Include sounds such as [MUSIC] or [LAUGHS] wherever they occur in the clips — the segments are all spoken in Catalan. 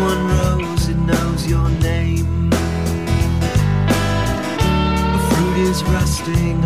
One rose, it knows your name. A fruit is rusting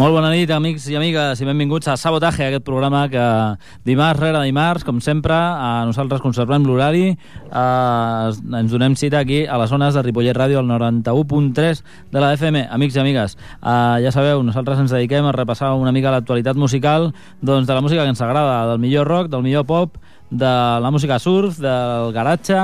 Molt bona nit, amics i amigues, i benvinguts a Sabotaje, aquest programa que dimarts rere dimarts, com sempre, a nosaltres conservem l'horari, eh, ens donem cita aquí a les zones de Ripollet Ràdio, al 91.3 de la FM. Amics i amigues, eh, ja sabeu, nosaltres ens dediquem a repassar una mica l'actualitat musical doncs, de la música que ens agrada, del millor rock, del millor pop, de la música surf, del garatge,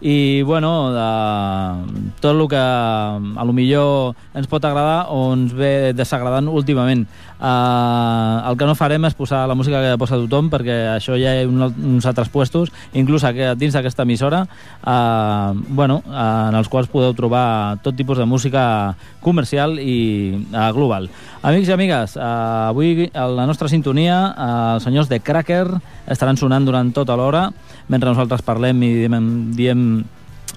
i bueno, de tot el que a lo millor ens pot agradar o ens ve desagradant últimament. Uh, el que no farem és posar la música que posa tothom perquè això ja hi ha un, uns altres puestos, inclús aquí, dins d'aquesta emissora, uh, bueno, uh, en els quals podeu trobar tot tipus de música comercial i uh, global. Amics i amigues, uh, avui a la nostra sintonia uh, els senyors de Cracker estaran sonant durant tota l'hora mentre nosaltres parlem i diem, diem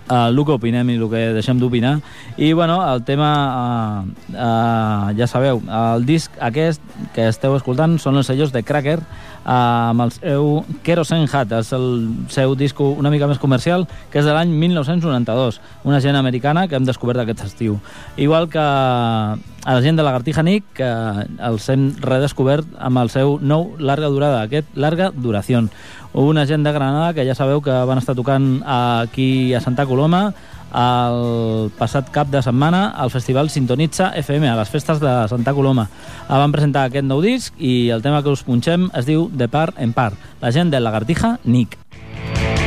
uh, el que opinem i el que deixem d'opinar. I, bueno, el tema, uh, uh, ja sabeu, el disc aquest que esteu escoltant són els sellos de Cracker, amb el seu Kerosene Hat, és el seu disc una mica més comercial, que és de l'any 1992, una gent americana que hem descobert aquest estiu. Igual que a la gent de Lagartija Nick, que els hem redescobert amb el seu nou Larga Durada, aquest Larga Duración. Una gent de Granada que ja sabeu que van estar tocant aquí a Santa Coloma el passat cap de setmana al festival Sintonitza FM, a les festes de Santa Coloma. Van presentar aquest nou disc i el tema que us punxem es diu De part en part. La gent de Lagartija Nick. y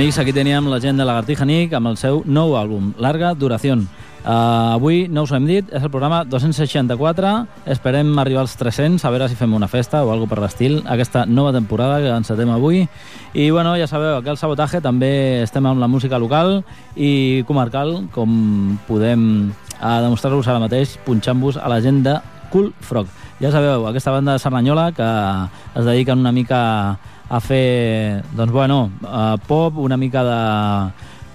Amics, aquí teníem la gent de Lagartija Nick amb el seu nou àlbum, Larga Duración. Uh, avui, no us ho hem dit, és el programa 264. Esperem arribar als 300, a veure si fem una festa o alguna per l'estil, aquesta nova temporada que encetem avui. I, bueno, ja sabeu, aquí al Sabotaje també estem amb la música local i comarcal, com podem uh, demostrar-vos ara mateix punxant-vos a la gent de Cool Frog. Ja sabeu, aquesta banda de Cerdanyola que es dediquen una mica a fer, doncs bueno, uh, pop, una mica de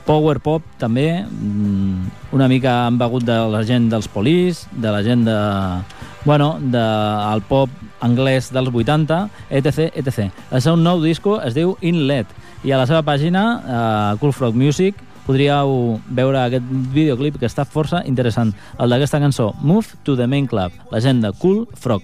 power pop també, mm, una mica han begut de la gent dels Police, de la gent de, bueno, del pop anglès dels 80, etc, etc. El seu nou disco es diu Inlet i a la seva pàgina, uh, Cool Frog Music, podríeu veure aquest videoclip que està força interessant, el d'aquesta cançó, Move to the Main Club, la gent de Cool Frog.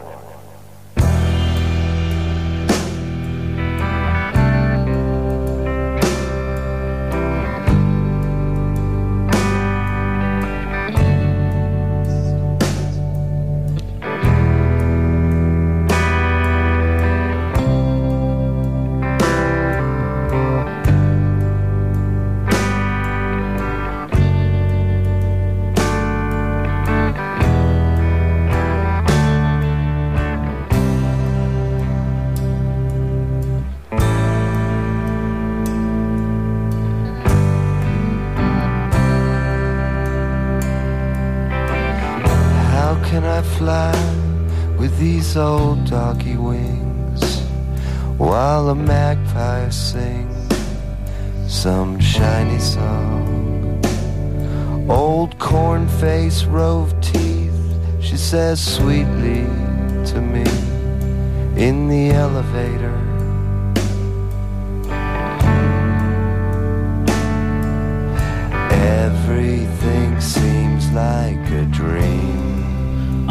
Old doggy wings while a magpie sings some shiny song? Old corn face, rove teeth, she says sweetly to me in the elevator. Everything seems like a dream.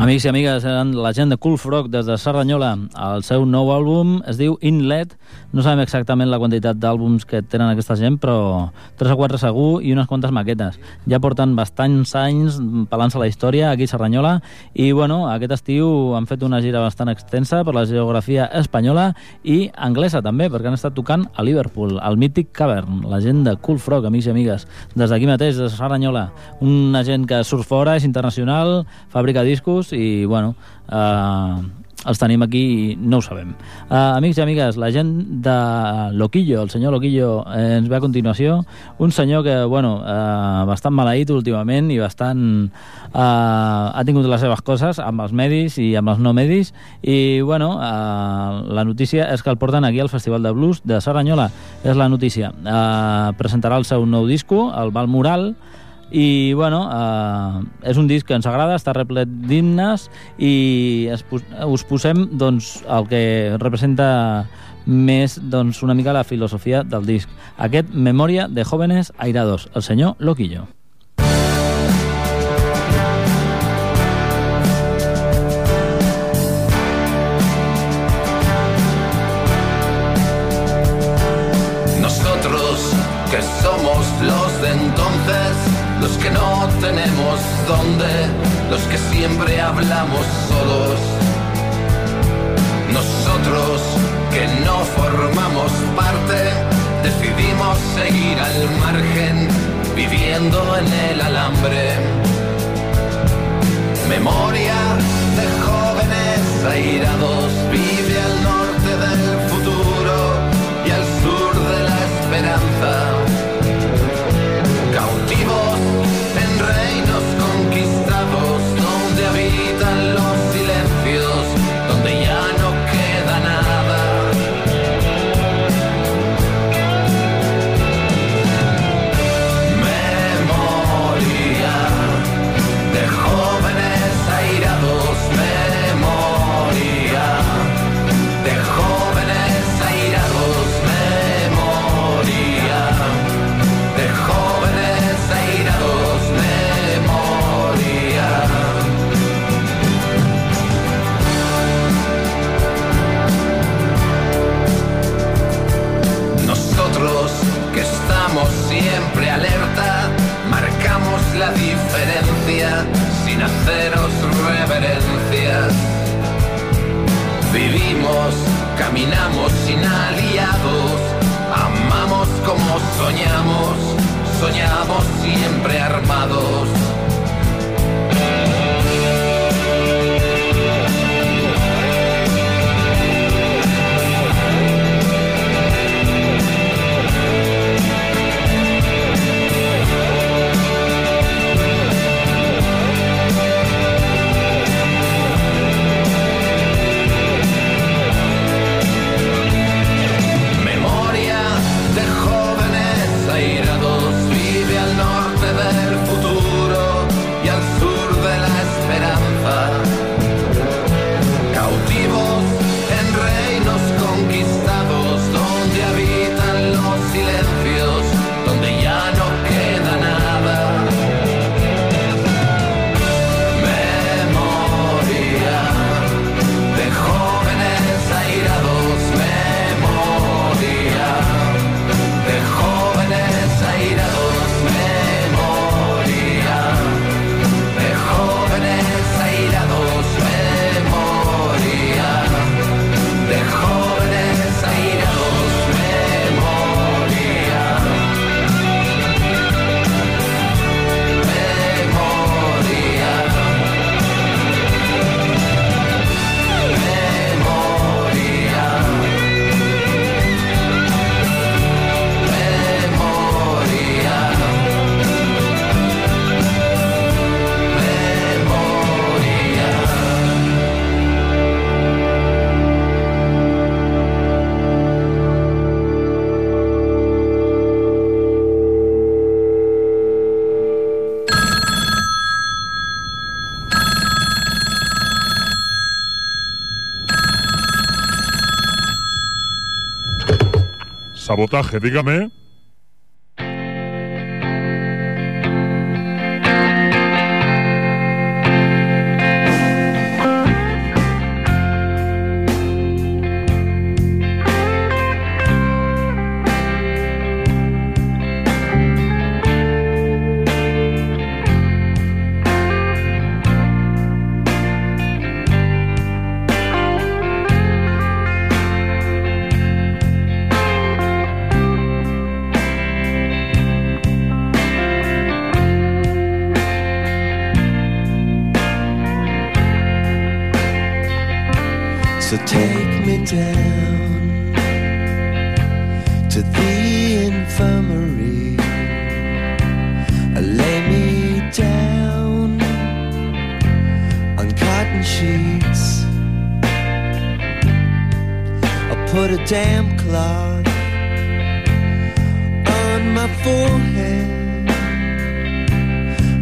Amics i amigues, la gent de Cool Frog des de Serranyola. El seu nou àlbum es diu Inlet. No sabem exactament la quantitat d'àlbums que tenen aquesta gent, però 3 o 4 segur i unes quantes maquetes. Ja porten bastants anys pelant-se la història aquí a Serranyola i, bueno, aquest estiu han fet una gira bastant extensa per la geografia espanyola i anglesa també, perquè han estat tocant a Liverpool, al mític Cavern, la gent de Cool Frog, amics i amigues. Des d'aquí mateix, de Serranyola, una gent que surt fora, és internacional, fabrica discos i, bueno, eh, els tenim aquí i no ho sabem. Uh, amics i amigues, la gent de Loquillo, el senyor Loquillo, eh, ens ve a continuació. Un senyor que, bueno, uh, bastant maleït últimament i bastant... Uh, ha tingut les seves coses amb els medis i amb els no medis i, bueno, uh, la notícia és que el porten aquí al Festival de Blues de Serranyola. És la notícia. Uh, presentarà el seu nou disco, el Val Mural, i bueno, eh, és un disc que ens agrada, està replet d'himnes i es, us posem doncs, el que representa més doncs, una mica la filosofia del disc. Aquest Memòria de Jóvenes Airados, el senyor Loquillo. Los que siempre hablamos solos. Nosotros que no formamos parte, decidimos seguir al margen, viviendo en el alambre. Memoria de jóvenes airados, vive al norte del Sabotaje, dígame. The infirmary. Uh, lay me down on cotton sheets. I'll put a damp cloth on my forehead.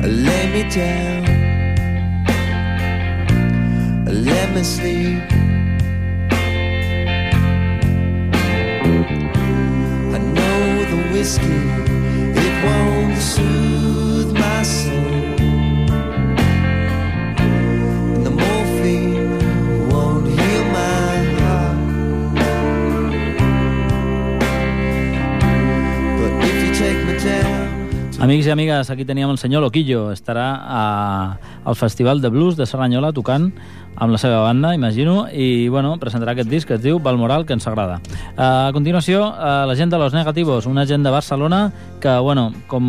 Uh, lay me down. Uh, let me sleep. Whiskey, it won't soothe down. Amics i amigues, aquí teníem el senyor Loquillo. Estarà a, al Festival de Blues de Serranyola tocant amb la seva banda, imagino, i bueno, presentarà aquest disc que es diu Balmoral, que ens agrada. A continuació, a la gent de Los Negativos, una gent de Barcelona que, bueno, com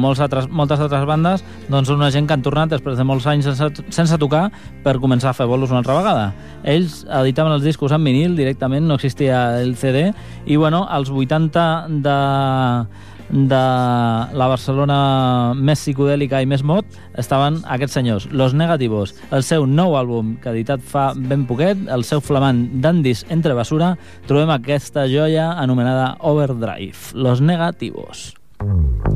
molts altres, moltes altres bandes, doncs una gent que han tornat després de molts anys sense, sense tocar per començar a fer bolos una altra vegada. Ells editaven els discos en vinil directament, no existia el CD, i bueno, als 80 de de la Barcelona més psicodèlica i més mod estaven aquests senyors, Los Negativos. El seu nou àlbum, que ha editat fa ben poquet, el seu flamant Dandis entre basura, trobem aquesta joia anomenada Overdrive. Los Negativos. No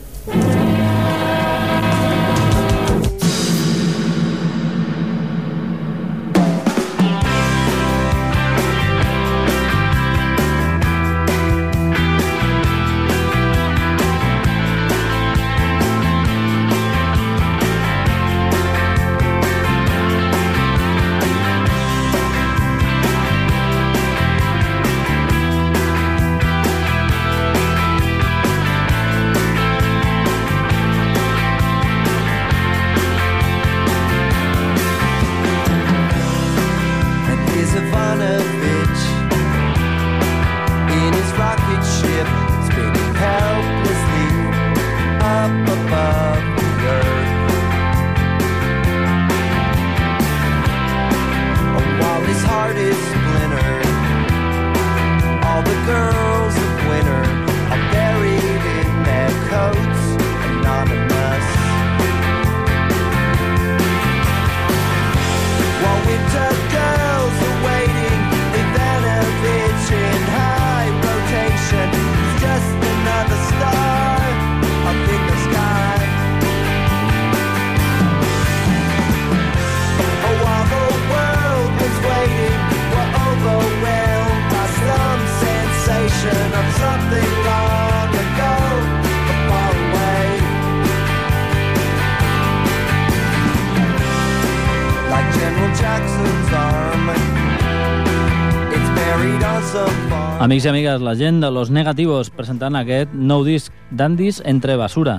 Amics i amigues, la gent de Los Negativos presentant aquest nou disc Dandis entre basura.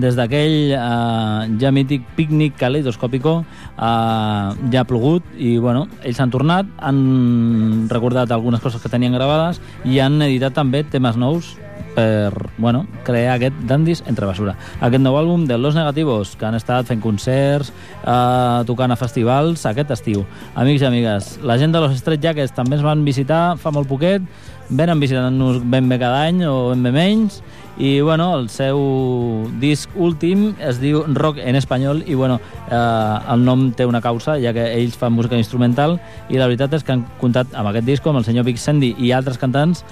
Des d'aquell eh, ja mític pícnic caleidoscòpico eh, ja ha plogut i bueno, ells han tornat, han recordat algunes coses que tenien gravades i han editat també temes nous per bueno, crear aquest Dandis entre basura. Aquest nou àlbum de Los Negativos, que han estat fent concerts, eh, tocant a festivals aquest estiu. Amics i amigues, la gent de Los Straight Jackets també ens van visitar fa molt poquet, venen visitant-nos ben bé cada any o ben bé menys, i bueno, el seu disc últim es diu Rock en espanyol i bueno, eh, el nom té una causa ja que ells fan música instrumental i la veritat és que han comptat amb aquest disc amb el senyor Big Sandy i altres cantants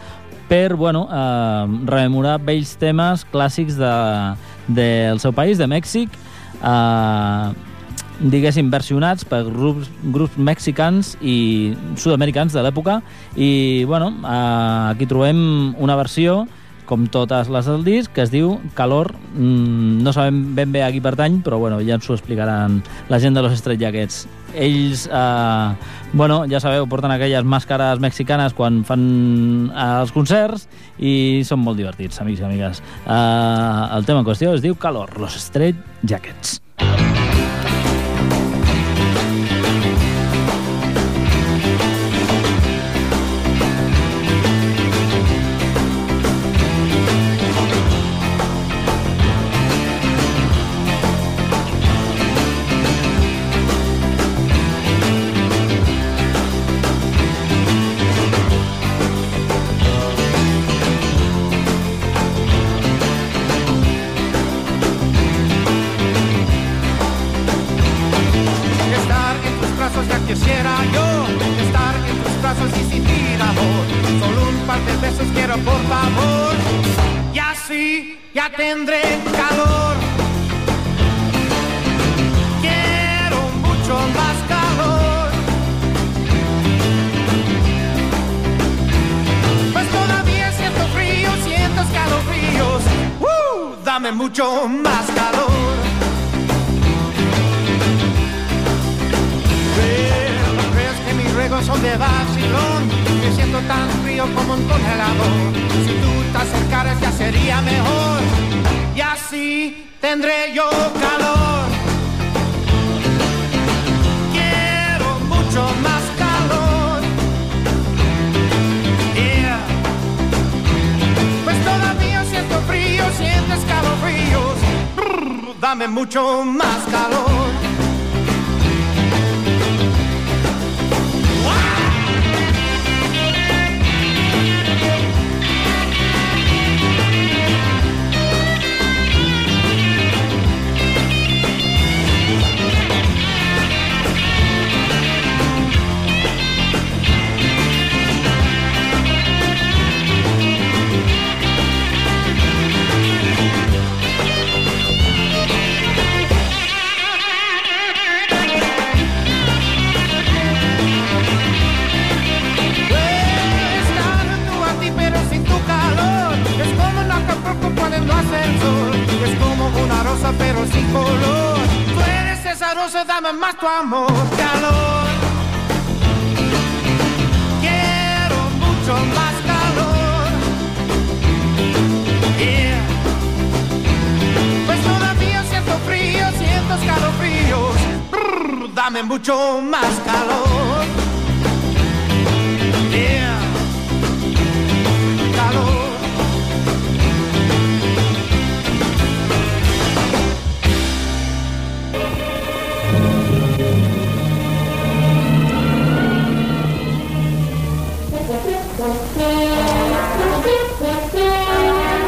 per bueno, eh, rememorar vells temes clàssics de, del seu país, de Mèxic, eh, diguéssim, versionats per grups, grups mexicans i sud-americans de l'època i bueno, eh, aquí trobem una versió com totes les del disc, que es diu Calor. Mm, no sabem ben bé a qui pertany, però bueno, ja ens ho explicaran la gent de los Straight Jackets. Ells, eh, bueno, ja sabeu, porten aquelles màscares mexicanes quan fan eh, els concerts i són molt divertits, amics i amigues. Eh, el tema en qüestió es diu Calor, los Straight Jackets. Dame mucho más calor pero sin color. Tú eres esa dame más tu amor, calor. Quiero mucho más calor. Yeah. Pues todavía siento frío, siento escalofríos. Brr, dame mucho más calor.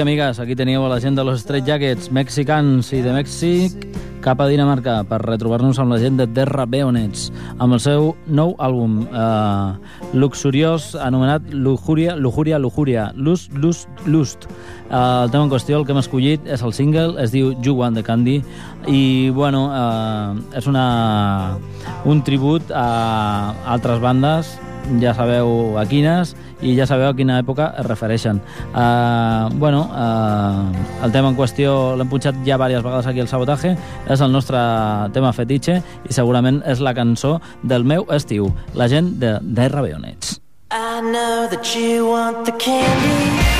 I amigues, aquí teníeu a la gent de los Straight Jackets, mexicans i de Mèxic, cap a Dinamarca, per retrobar-nos amb la gent de Terra Beonets, amb el seu nou àlbum eh, luxuriós anomenat Lujuria, Lujuria, Lujuria, Lust, Lust, Lust. Eh, el tema en qüestió, el que hem escollit, és el single, es diu You Want the Candy, i, bueno, eh, és una, un tribut a altres bandes, ja sabeu a quines, i ja sabeu a quina època es refereixen. Uh, bueno, uh, el tema en qüestió l'hem punxat ja diverses vegades aquí al Sabotaje, és el nostre tema fetitxe i segurament és la cançó del meu estiu, la gent de Terra Beonets. I know that you want the candy.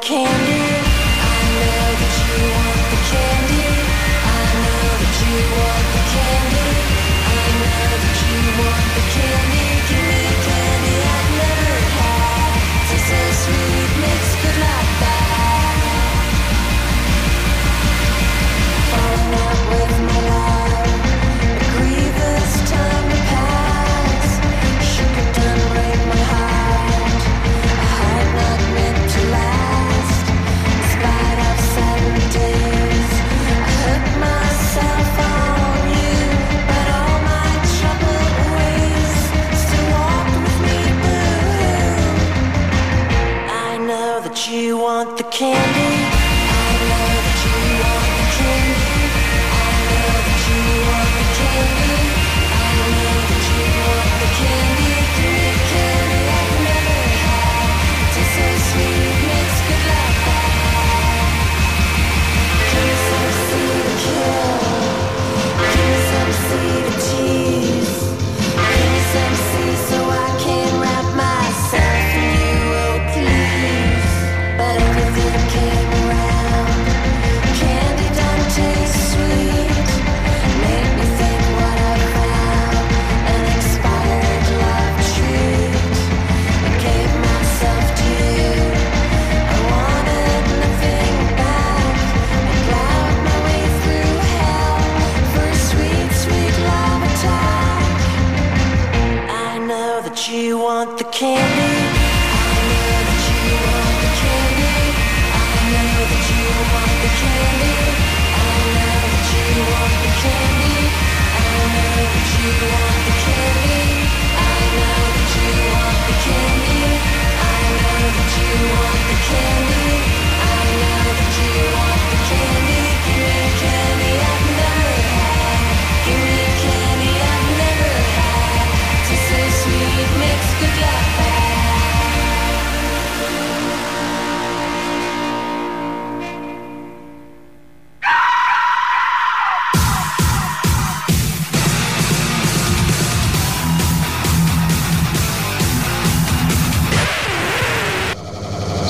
came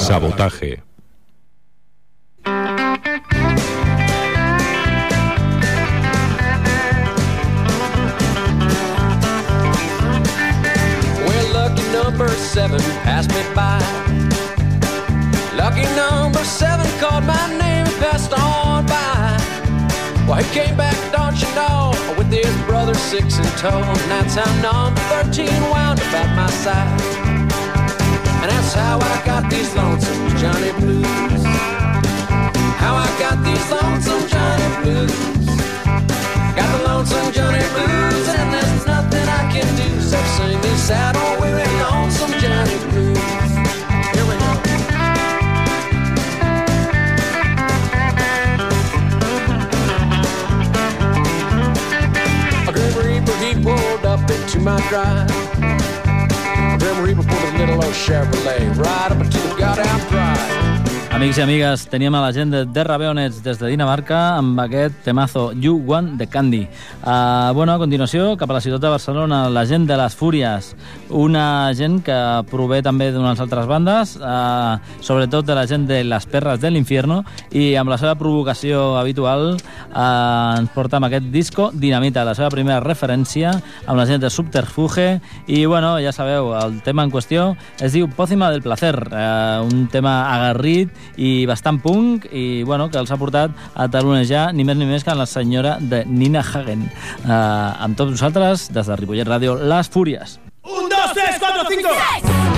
Sabotaje. Lucky number seven passed me by. Lucky number seven called my name and passed on by. Well, he came back, don't you know, with his brother six in tow. And that's how number 13 wound up at my side. How I got these lonesome Johnny blues. How I got these lonesome Johnny blues. Got the lonesome Johnny blues, and there's nothing I can do except sing these sad old oh, weary lonesome Johnny blues. He pulled up into my drive. Grim Reaper pulled a little old Chevrolet right up into the goddamn drive. Amics i amigues, teníem a la gent de The Raveonets des de Dinamarca amb aquest temazo You Want the Candy. Uh, bueno, a continuació, cap a la ciutat de Barcelona, la gent de les Fúries, una gent que prové també d'unes altres bandes, uh, sobretot de la gent de Les Perres de l'Infierno, i amb la seva provocació habitual uh, ens porta amb aquest disco Dinamita, la seva primera referència amb la gent de Subterfuge, i bueno, ja sabeu, el tema en qüestió es diu Pócima del Placer, uh, un tema agarrit i bastant punk i bueno, que els ha portat a talonejar ni més ni més que la senyora de Nina Hagen. Uh, amb tots vosaltres, des de Ripollet Ràdio, Les Fúries. Un, dos, tres, cuatro, cinco. ¿A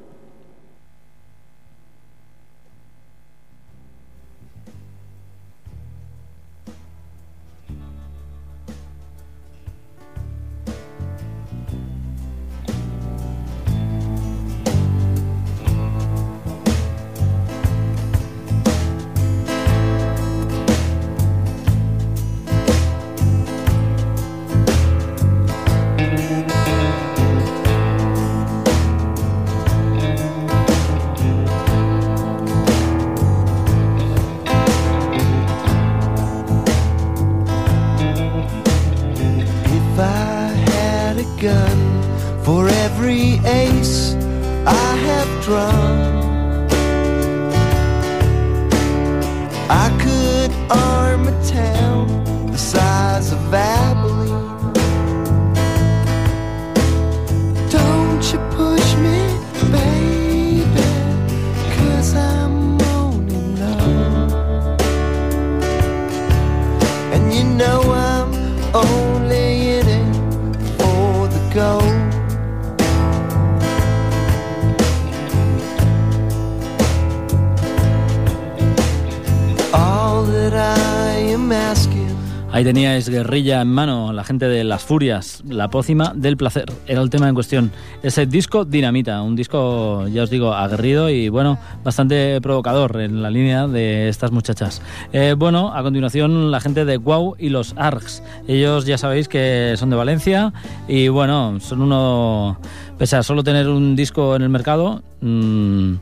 Ahí teníais guerrilla en mano, la gente de Las Furias, la pócima del placer, era el tema en cuestión. Ese disco Dinamita, un disco, ya os digo, aguerrido y bueno, bastante provocador en la línea de estas muchachas. Eh, bueno, a continuación la gente de Guau y los Args. Ellos ya sabéis que son de Valencia y bueno, son uno, pese a solo tener un disco en el mercado, mm,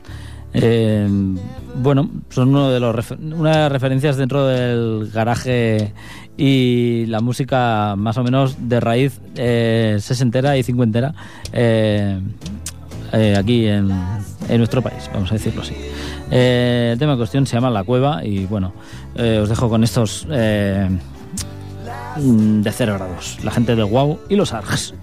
eh, bueno, son uno de los una de las referencias dentro del garaje y la música más o menos de raíz eh, sesentera y cincuentera eh, eh, aquí en, en nuestro país, vamos a decirlo así. Eh, el tema en cuestión se llama La Cueva y bueno, os dejo con estos de cero grados, la gente de Wow y los Args.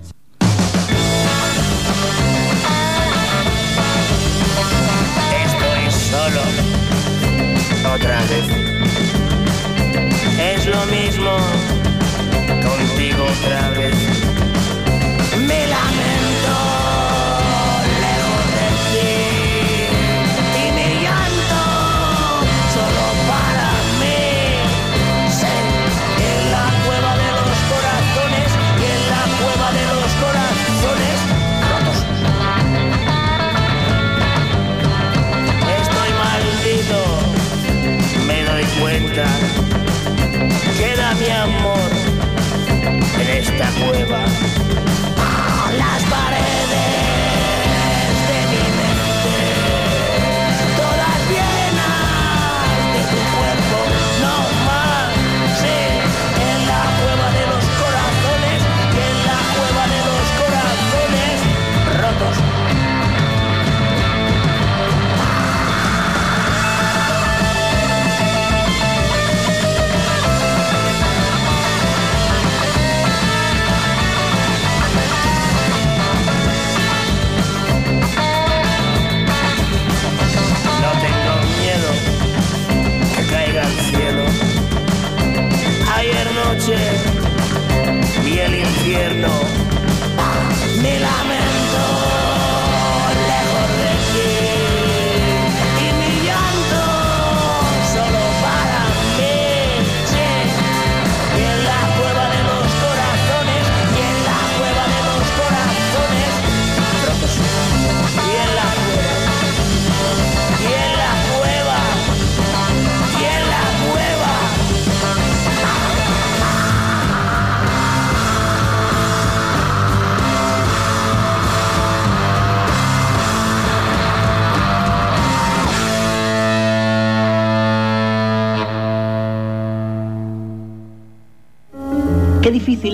Otra vez. Contigo otra vez. En esta cueva.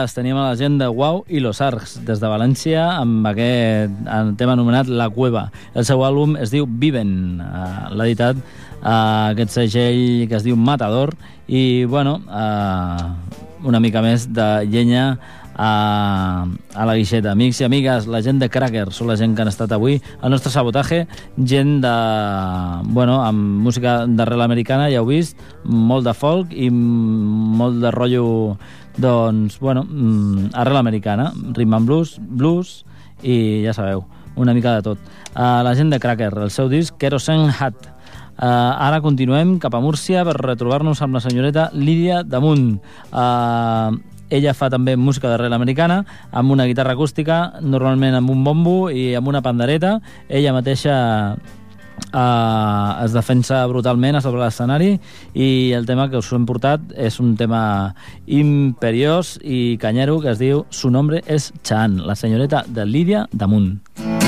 Amigues, tenim a la gent de Wow i Los Arcs des de València amb aquest eh, tema anomenat La Cueva. El seu àlbum es diu Viven, uh, l'ha editat uh, aquest segell que es diu Matador i, bueno, uh, una mica més de llenya a, a la guixeta. Amics i amigues, la gent de Cracker són la gent que han estat avui al nostre sabotatge, gent de, bueno, amb música d'arrel americana, ja heu vist, molt de folk i molt de rotllo doncs, bueno, mm, arrel americana, rhythm and blues, blues i ja sabeu, una mica de tot. Uh, la gent de Cracker, el seu disc Kerosene Hat. Uh, ara continuem cap a Múrcia per retrobar-nos amb la senyoreta Lídia Damunt. Uh, ella fa també música d'arrel americana, amb una guitarra acústica, normalment amb un bombo i amb una pandereta. Ella mateixa eh, es defensa brutalment a sobre l'escenari i el tema que us hem portat és un tema imperiós i canyero que es diu Su nombre és Chan, la senyoreta de Lídia Damunt. Su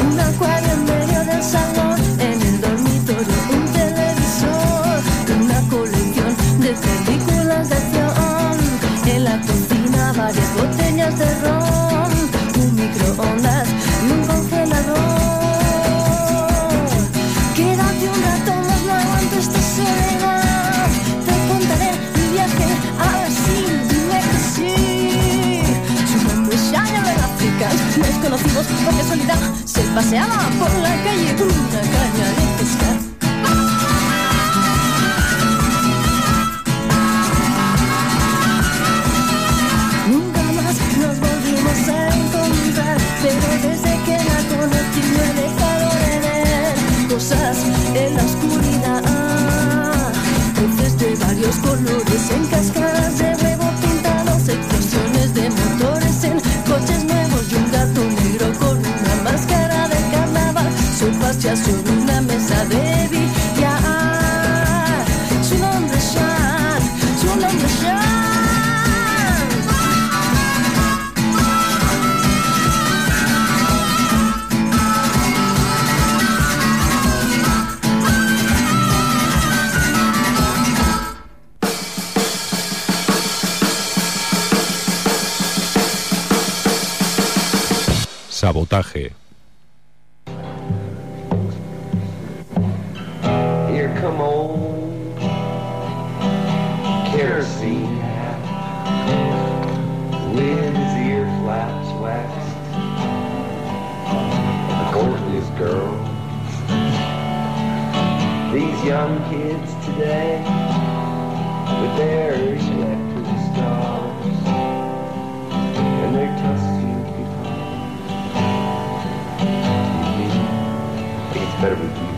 un acuario paseaba por la calle ya sobre una mesa de billar. Su nombre es Sean, su nombre es. Sabotaje. Kids today with their electric stars and their tusky guitars. It's better with you.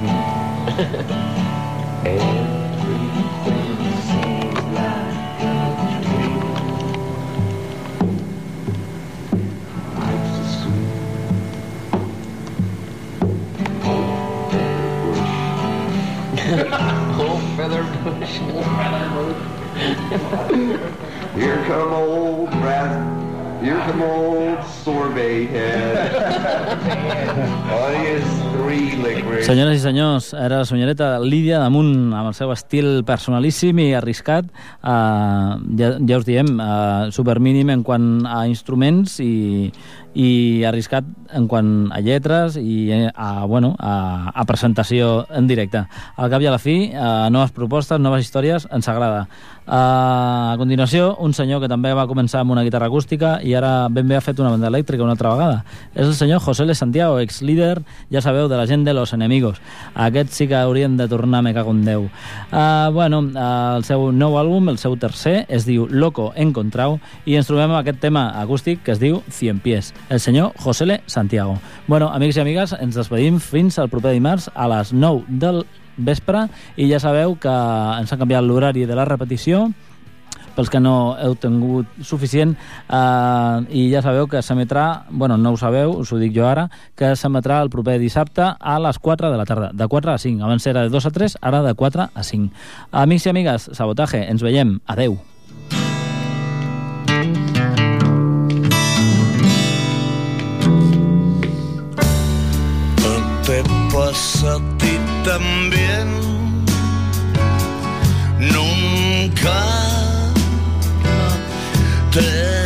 [LAUGHS] Everything seems like a dream. Life's a sweet old feather bush. Old feather bush. Here come old rat. Here come old sorbet licorice. [LAUGHS] Senyores i senyors, era la senyoreta Lídia Damunt, amb el seu estil personalíssim i arriscat, eh, ja, ja us diem, eh, supermínim en quant a instruments i, i arriscat en quant a lletres i eh, a, bueno, a, a presentació en directe. Al cap i a la fi, eh, noves propostes, noves històries, ens agrada. Eh, a continuació, un senyor que també va començar amb una guitarra acústica i ara ben bé ha fet una, elèctrica una altra vegada. És el senyor José L. Santiago, ex-líder, ja sabeu, de la gent de los enemigos. Aquest sí que haurien de tornar, me cago en Déu. Uh, bueno, uh, el seu nou àlbum, el seu tercer, es diu Loco Encontrau, i ens trobem amb aquest tema acústic que es diu Cien Pies. El senyor José L. Santiago. Bueno, amics i amigues, ens despedim fins al proper dimarts a les 9 del vespre i ja sabeu que ens ha canviat l'horari de la repetició pels que no heu tingut suficient eh, i ja sabeu que s'emetrà, bueno, no ho sabeu, us ho dic jo ara, que s'emetrà el proper dissabte a les 4 de la tarda, de 4 a 5. Abans era de 2 a 3, ara de 4 a 5. Amics i amigues, sabotaje, ens veiem. Adeu. te pasa a ti también. Nunca there